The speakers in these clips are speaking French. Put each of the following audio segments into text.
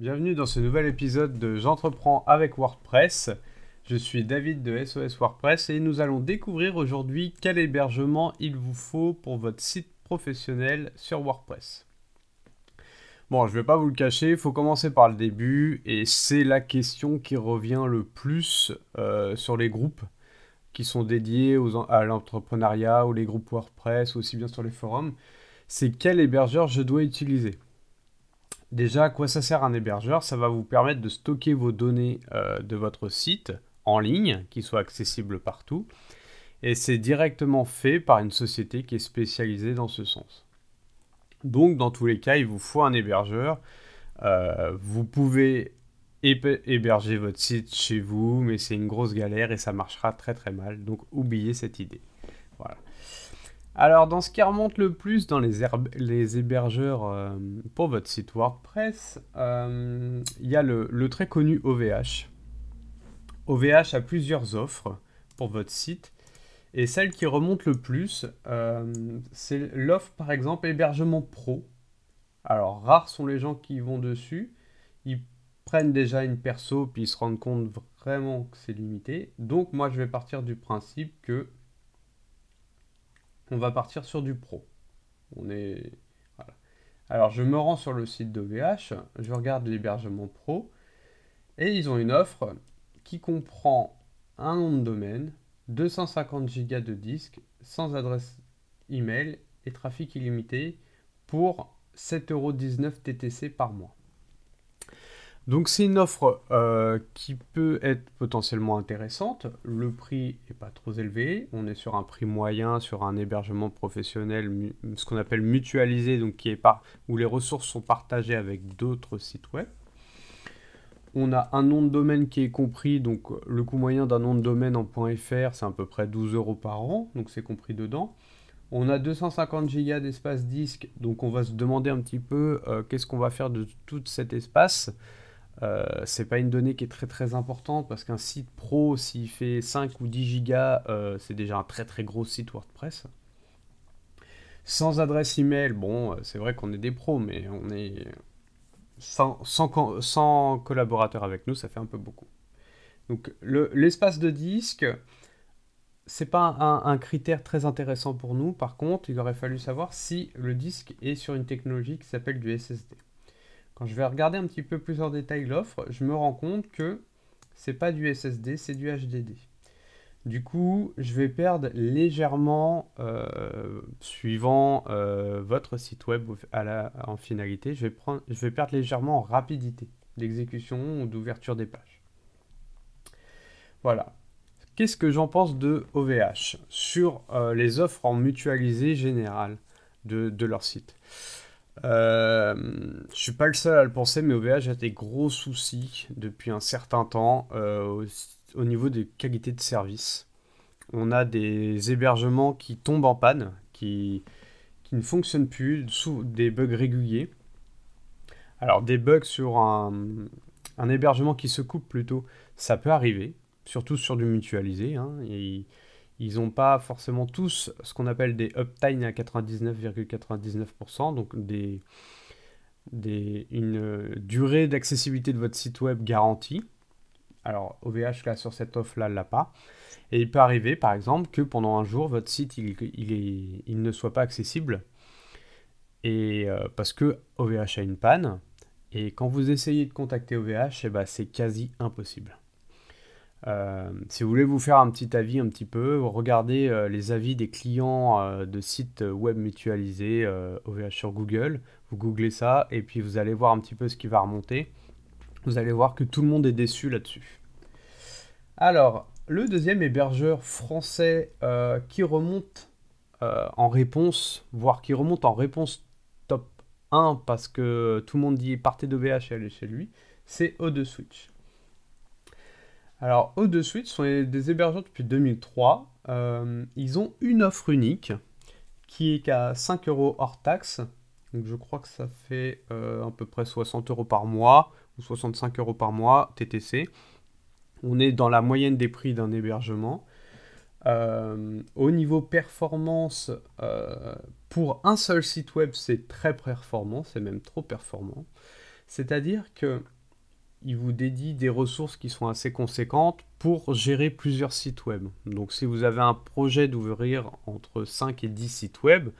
Bienvenue dans ce nouvel épisode de J'entreprends avec WordPress. Je suis David de SOS WordPress et nous allons découvrir aujourd'hui quel hébergement il vous faut pour votre site professionnel sur WordPress. Bon, je ne vais pas vous le cacher, il faut commencer par le début et c'est la question qui revient le plus euh, sur les groupes qui sont dédiés à l'entrepreneuriat ou les groupes WordPress, aussi bien sur les forums. C'est quel hébergeur je dois utiliser? Déjà, à quoi ça sert un hébergeur? Ça va vous permettre de stocker vos données euh, de votre site en ligne, qui soient accessibles partout. Et c'est directement fait par une société qui est spécialisée dans ce sens. Donc, dans tous les cas, il vous faut un hébergeur. Euh, vous pouvez héberger votre site chez vous, mais c'est une grosse galère et ça marchera très très mal. Donc, oubliez cette idée. Voilà. Alors, dans ce qui remonte le plus dans les, hébergeurs euh, pour votre site WordPress, euh, il y a le, très connu OVH. OVH a plusieurs offres pour votre site. Et celle qui remonte le plus, euh, c'est l'offre par exemple hébergement pro. Alors, rares sont les gens qui vont dessus. Ils prennent déjà une perso, puis ils se rendent compte vraiment que c'est limité. Donc, moi, je vais partir du principe que on va partir sur du pro. On est Alors je me rends sur le site d'OVH, je regarde l'hébergement pro et ils ont une offre qui comprend un nom de domaine, 250 Go de disque sans adresse email et trafic illimité pour 7,19€ TTC par mois. Donc c'est une offre euh, qui peut être potentiellement intéressante. Le prix n'est pas trop élevé. On est sur un prix moyen, sur un hébergement professionnel, ce qu'on appelle mutualisé, donc qui est où les ressources sont partagées avec d'autres sites web. On a un nom de domaine qui est compris, donc le coût moyen d'un nom de domaine en .fr, c'est à peu près 12 euros par an, donc c'est compris dedans. On a 250 Go d'espace disque, donc on va se demander un petit peu euh, qu'est-ce qu'on va faire de tout cet espace. Euh, c'est pas une donnée qui est très très importante parce qu'un site pro, s'il fait 5 ou 10 gigas, euh, c'est déjà un très très gros site WordPress. Sans adresse email, bon, euh, c'est vrai qu'on est des pros, mais on est sans, collaborateurs avec nous, ça fait un peu beaucoup. Donc l'espace de disque, c'est pas un, un, critère très intéressant pour nous. Par contre, il aurait fallu savoir si le disque est sur une technologie qui s'appelle du SSD. Je vais regarder un petit peu plus en détail l'offre, je me rends compte que c'est pas du SSD, c'est du HDD. Du coup, je vais perdre légèrement, euh, suivant euh, votre site web en finalité, je vais, perdre légèrement en rapidité d'exécution ou d'ouverture des pages. Voilà. Qu'est-ce que j'en pense de OVH sur euh, les offres en mutualisé général de, de leur site? Euh, je suis pas le seul à le penser, mais OVH a des gros soucis depuis un certain temps euh, au, niveau des qualités de service. On a des hébergements qui tombent en panne, qui, qui ne fonctionnent plus, sous des bugs réguliers. Alors des bugs sur un, un, hébergement qui se coupe plutôt, ça peut arriver, surtout sur du mutualisé. Hein, ils n'ont pas forcément tous ce qu'on appelle des uptime à 99,99%, donc des, une durée d'accessibilité de votre site web garantie. Alors OVH là sur cette offre là l'a pas. Et il peut arriver par exemple que pendant un jour votre site il, il, il ne soit pas accessible et euh, parce que OVH a une panne et quand vous essayez de contacter OVH, eh ben, c'est quasi impossible. Euh, si vous voulez vous faire un petit avis un petit peu, regardez euh, les avis des clients euh, de sites web mutualisés OVH sur Google. Vous googlez ça et puis vous allez voir un petit peu ce qui va remonter. Vous allez voir que tout le monde est déçu là-dessus. Alors, le deuxième hébergeur français qui remonte en réponse, voire qui remonte en réponse top 1 parce que tout le monde dit partez d'OVH et allez chez lui, c'est O2 Switch. Alors, O2Switch sont des hébergeurs depuis 2003. Euh, ils ont une offre unique qui est qu'à 5 euros hors taxe. Donc, je crois que ça fait euh, à peu près 60 euros par mois ou 65 euros par mois TTC. On est dans la moyenne des prix d'un hébergement. Euh, au niveau performance, pour un seul site web, c'est très performant, c'est même trop performant. C'est-à-dire que il vous dédie des ressources qui sont assez conséquentes pour gérer plusieurs sites web. Donc si vous avez un projet d'ouvrir entre 5 et 10 sites web,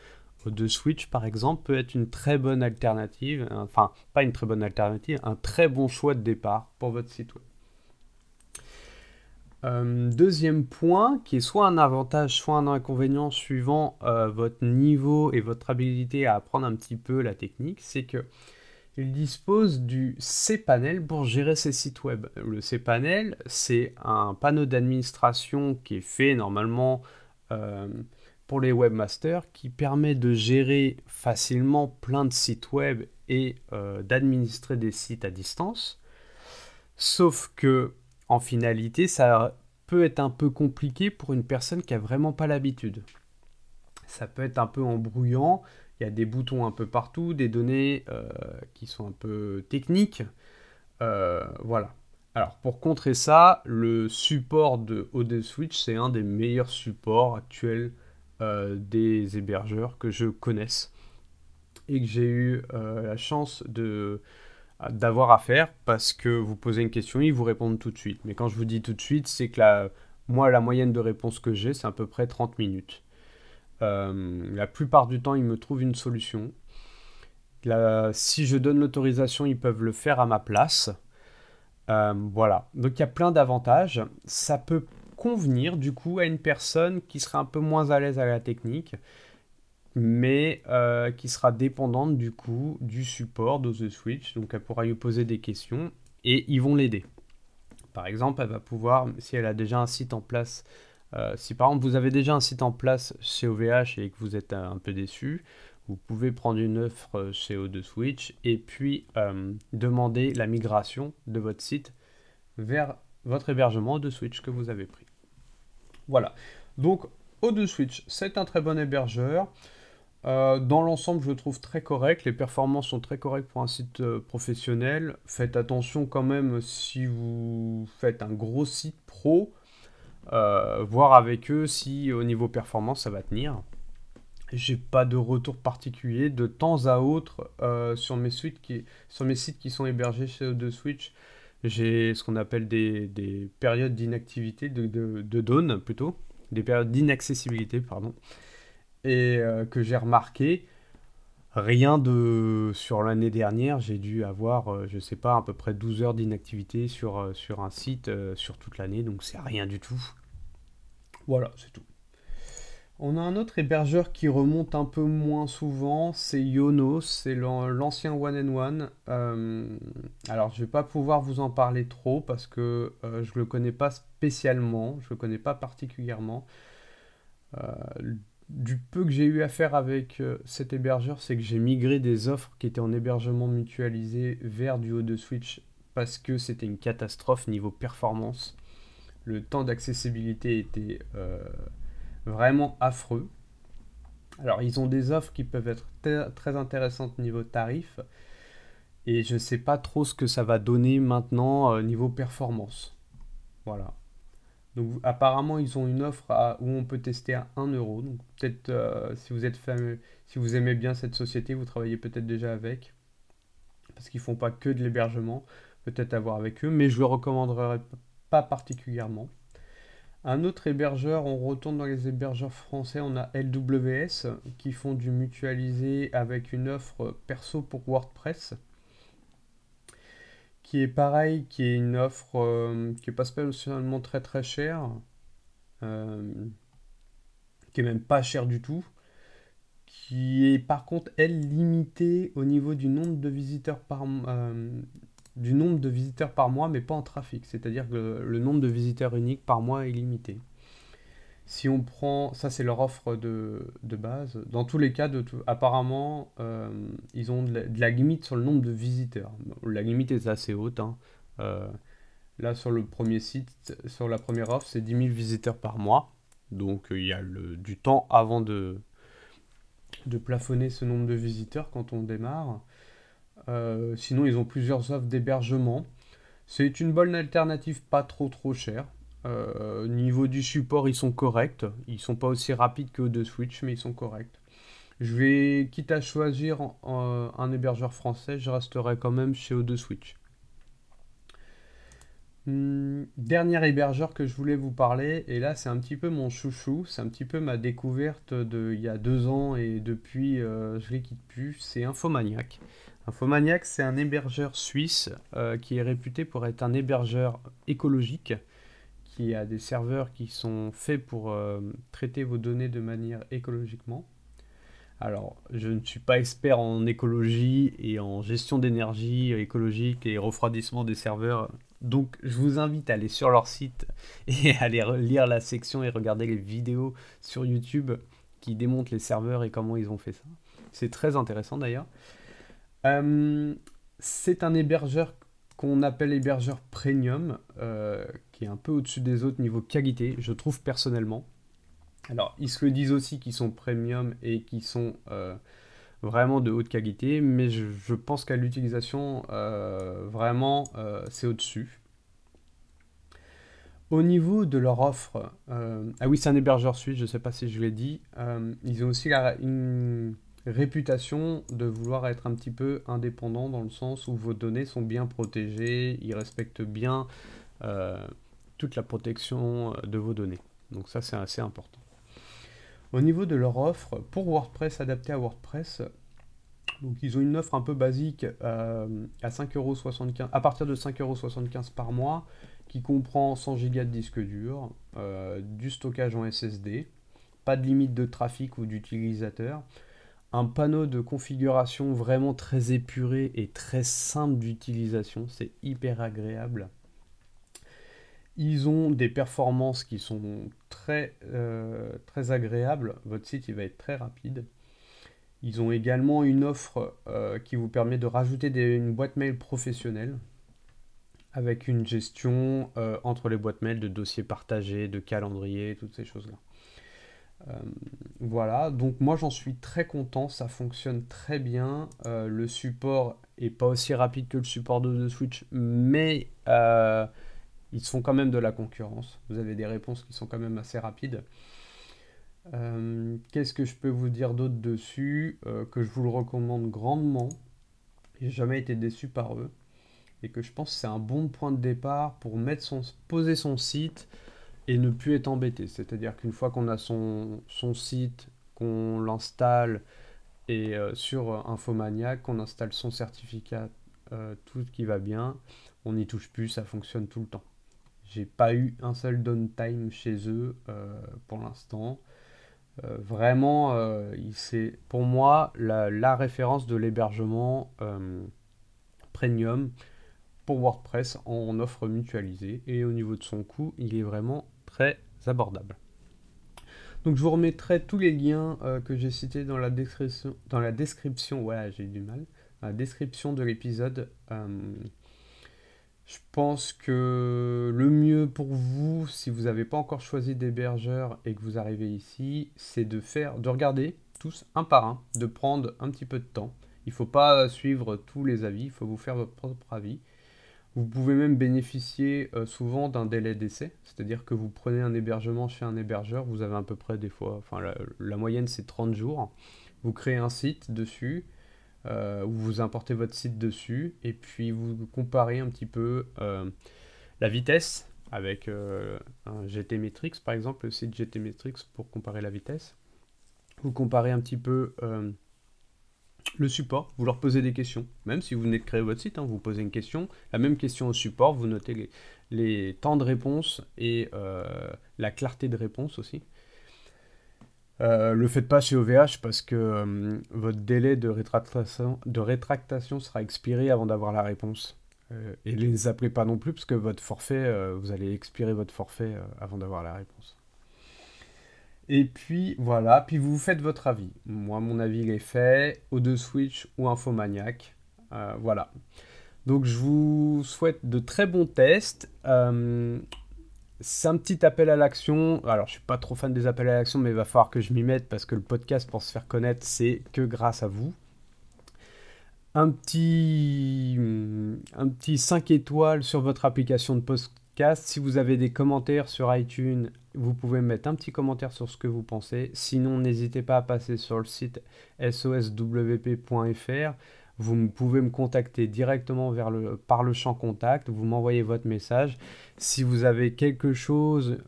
de Switch par exemple peut être une très bonne alternative, enfin pas une très bonne alternative, un très bon choix de départ pour votre site web. Euh, deuxième point, qui est soit un avantage, soit un inconvénient suivant euh, votre niveau et votre habilité à apprendre un petit peu la technique, c'est que il dispose du cPanel pour gérer ses sites web. Le cPanel, c'est un panneau d'administration qui est fait normalement euh, pour les webmasters qui permet de gérer facilement plein de sites web et d'administrer des sites à distance. Sauf que en finalité, ça peut être un peu compliqué pour une personne qui a vraiment pas l'habitude. Ça peut être un peu embrouillant. Il y a des boutons un peu partout, des données euh, qui sont un peu techniques. Euh, voilà. Alors pour contrer ça, le support de OD Switch, c'est un des meilleurs supports actuels euh, des hébergeurs que je connaisse et que j'ai eu la chance de, d'avoir à faire parce que vous posez une question, ils vous répondent tout de suite. Mais quand je vous dis tout de suite, c'est que la, moi, la moyenne de réponse que j'ai, c'est à peu près 30 minutes. Euh, la plupart du temps, ils me trouvent une solution. si je donne l'autorisation, ils peuvent le faire à ma place. Euh, voilà. Donc il y a plein d'avantages. Ça peut convenir du coup à une personne qui serait un peu moins à l'aise à la technique mais euh, qui sera dépendante du coup du support de The Switch. Donc elle pourra lui poser des questions et ils vont l'aider. Par exemple, elle va pouvoir, si elle a déjà un site en place, euh, si par exemple vous avez déjà un site en place chez OVH et que vous êtes un peu déçu, vous pouvez prendre une offre chez O2 Switch et puis euh, demander la migration de votre site vers votre hébergement O2 Switch que vous avez pris. Voilà. Donc O2 Switch, c'est un très bon hébergeur. Euh, dans l'ensemble, je le trouve très correct. Les performances sont très correctes pour un site euh, professionnel. Faites attention quand même si vous faites un gros site pro, euh, voir avec eux si au niveau performance ça va tenir. J'ai pas de retour particulier. De temps à autre, sur, mes qui, sur mes sites qui sont hébergés chez O2 Switch, j'ai ce qu'on appelle des, périodes d'inactivité, de, de, de dawn plutôt, des périodes d'inaccessibilité, pardon et euh, que j'ai remarqué, rien de... Sur l'année dernière, j'ai dû avoir, je euh, je sais pas, à peu près 12 heures d'inactivité sur, euh, sur un site sur toute l'année, donc c'est rien du tout. Voilà, c'est tout. On a un autre hébergeur qui remonte un peu moins souvent, c'est Yonos, c'est l'ancien One and One. alors je vais pas pouvoir vous en parler trop parce que je le connais pas spécialement, je le connais pas particulièrement du peu que j'ai eu à faire avec euh, cet hébergeur, c'est que j'ai migré des offres qui étaient en hébergement mutualisé vers du haut de Switch parce que c'était une catastrophe niveau performance. Le temps d'accessibilité était euh, vraiment affreux. Alors ils ont des offres qui peuvent être très intéressantes niveau tarif et je ne sais pas trop ce que ça va donner maintenant euh, niveau performance. Voilà. Donc apparemment ils ont une offre où on peut tester à 1 euro. Donc peut-être euh, si vous êtes fameux, si vous aimez bien cette société, vous travaillez peut-être déjà avec. Parce qu'ils font pas que de l'hébergement, peut-être à voir avec eux, mais je le recommanderais pas particulièrement. Un autre hébergeur, on retourne dans les hébergeurs français, on a LWS qui font du mutualisé avec une offre perso pour WordPress qui est pareil, qui est une offre euh, qui n'est pas spécialement très très chère, euh, qui est même pas chère du tout, qui est par contre elle limitée au niveau du nombre de visiteurs par euh, du nombre de visiteurs par mois, mais pas en trafic. C'est-à-dire que le nombre de visiteurs uniques par mois est limité. Si on prend, ça c'est leur offre de, base, dans tous les cas, apparemment, euh, ils ont de la, limite sur le nombre de visiteurs. La limite est assez haute. Hein. Euh, là, sur le premier site, sur la première offre, c'est 10 000 visiteurs par mois. Donc il y a le, du temps avant de, de plafonner ce nombre de visiteurs quand on démarre. Euh, sinon, ils ont plusieurs offres d'hébergement. C'est une bonne alternative pas trop trop chère. Euh, niveau du support, ils sont corrects. Ils sont pas aussi rapides que de Switch, mais ils sont corrects. Je vais, quitte à choisir un hébergeur français, je resterai quand même chez O2 Switch. Hmm, dernier hébergeur que je voulais vous parler, et là c'est un petit peu mon chouchou, c'est un petit peu ma découverte de il y a deux ans et depuis euh, je les quitte plus, c'est Infomaniac. Infomaniac c'est un hébergeur suisse euh, qui est réputé pour être un hébergeur écologique, qui a des serveurs qui sont faits pour euh, traiter vos données de manière écologiquement. Alors, je ne suis pas expert en écologie et en gestion d'énergie écologique et refroidissement des serveurs donc je vous invite à aller sur leur site et à aller lire la section et regarder les vidéos sur YouTube qui démontrent les serveurs et comment ils ont fait ça. C'est très intéressant d'ailleurs. Euh, c'est un hébergeur qu'on appelle hébergeur premium, euh, qui est un peu au-dessus des autres niveau qualité, je trouve personnellement. Alors, ils se le disent aussi qu'ils sont premium et qui sont euh, vraiment de haute qualité, mais je, pense qu'à l'utilisation, vraiment, c'est au-dessus. Au niveau de leur offre, ah oui, c'est un hébergeur suisse, je ne sais pas si je l'ai dit, ils ont aussi une réputation de vouloir être un petit peu indépendant dans le sens où vos données sont bien protégées, ils respectent bien toute la protection de vos données. Donc ça, c'est assez important. Au niveau de leur offre, pour WordPress, adapté à WordPress, donc ils ont une offre un peu basique euh, à, 5,75€, à partir de 5,75€ par mois, qui comprend 100 Go de disque dur, euh, du stockage en SSD, pas de limite de trafic ou d'utilisateur, un panneau de configuration vraiment très épuré et très simple d'utilisation, c'est hyper agréable. Ils ont des performances qui sont très, euh, très agréables. Votre site il va être très rapide. Ils ont également une offre euh, qui vous permet de rajouter une boîte mail professionnelle avec une gestion euh, entre les boîtes mail de dossiers partagés, de calendrier, toutes ces choses-là. Voilà, donc moi j'en suis très content, ça fonctionne très bien. le support est pas aussi rapide que le support de, de Switch, mais ils font quand même de la concurrence. Vous avez des réponses qui sont quand même assez rapides. Euh, qu'est-ce que je peux vous dire d'autre dessus euh, Que je vous le recommande grandement? J'ai jamais été déçu par eux. Et que je pense que c'est un bon point de départ pour poser son site et ne plus être embêté. C'est-à-dire qu'une fois qu'on a son, son site, qu'on l'installe et euh, sur Infomaniac, qu'on installe son certificat, tout ce qui va bien, on n'y touche plus, ça fonctionne tout le temps. J'ai pas eu un seul downtime chez eux euh, pour l'instant. Euh, vraiment, euh, c'est pour moi la, référence de l'hébergement premium pour WordPress en offre mutualisée. Et au niveau de son coût, il est vraiment très abordable. Donc je vous remettrai tous les liens que j'ai cités dans la description. Dans la description, ouais, j'ai du mal. la description de l'épisode. Je pense que le mieux pour vous, si vous n'avez pas encore choisi d'hébergeur et que vous arrivez ici, c'est de faire, de regarder tous un par un, de prendre un petit peu de temps. Il ne faut pas suivre tous les avis, il faut vous faire votre propre avis. Vous pouvez même bénéficier euh, souvent d'un délai d'essai, c'est-à-dire que vous prenez un hébergement chez un hébergeur, vous avez à peu près des fois, enfin la, moyenne c'est 30 jours. Vous créez un site dessus, euh, vous importez votre site dessus et puis vous comparez un petit peu euh, la vitesse avec un GTmetrix par exemple, le site GTmetrix pour comparer la vitesse. Vous comparez un petit peu le support, vous leur posez des questions, même si vous venez de créer votre site, hein, vous posez une question, la même question au support, vous notez les, temps de réponse et la clarté de réponse aussi. Euh, le faites pas chez OVH parce que euh, votre délai de rétractation, de rétractation sera expiré avant d'avoir la réponse. Euh, et ne les appelez pas non plus parce que votre forfait, vous allez expirer votre forfait avant d'avoir la réponse. Et puis voilà, puis vous faites votre avis. Moi, mon avis, il est fait. O2 Switch ou Infomaniac. voilà. Donc je vous souhaite de très bons tests. C'est un petit appel à l'action. Alors, je suis pas trop fan des appels à l'action, mais il va falloir que je m'y mette parce que le podcast, pour se faire connaître, c'est que grâce à vous. Un petit, un petit 5 étoiles sur votre application de podcast. Si vous avez des commentaires sur iTunes, Vous pouvez mettre un petit commentaire sur ce que vous pensez. Sinon, n'hésitez pas à passer sur le site soswp.fr. Vous pouvez me contacter directement par le champ contact. Vous m'envoyez votre message. Si vous avez quelque chose,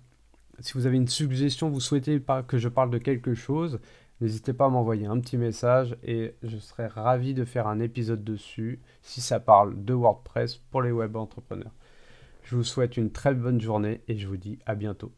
si vous avez une suggestion, vous souhaitez que je parle de quelque chose, n'hésitez pas à m'envoyer un petit message et je serai ravi de faire un épisode dessus si ça parle de WordPress pour les web entrepreneurs. Je vous souhaite une très bonne journée et je vous dis à bientôt.